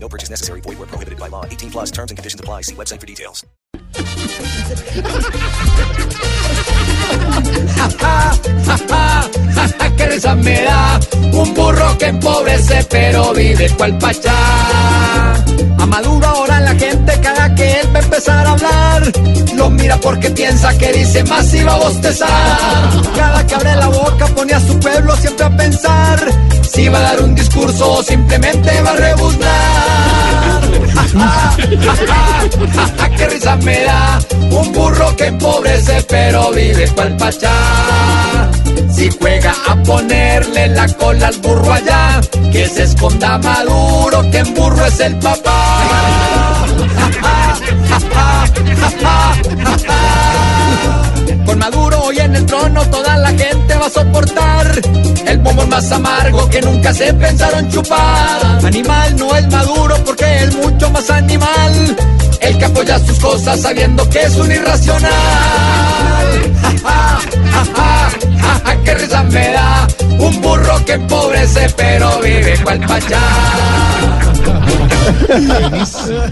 No purchase necessary. Void where prohibited by law. 18 plus terms and conditions apply. See website for details. que risa me da un burro que empobrece pero vive cual pachá. A Maduro ahora la gente cada que él va a empezar a hablar lo mira porque piensa que dice más y va a bostezar. Cada que abre la boca pone a su pueblo siempre a pensar si va a dar un discurso o simplemente va a rebuznar. ¡Qué risa me da! Un burro que empobrece pero vive cual pachá. Si juega a ponerle la cola al burro allá, que se esconda Maduro, que en burro es el papá. Con Maduro hoy en el trono toda la gente va a soportar el bombón más amargo que nunca se pensaron chupar. Animal no es Maduro porque es mucho animal. El que apoya sus cosas sabiendo que es un irracional. Ja, ja, ja, ja, ja, ja, qué risa me da un burro que empobrece pero vive cual pachá.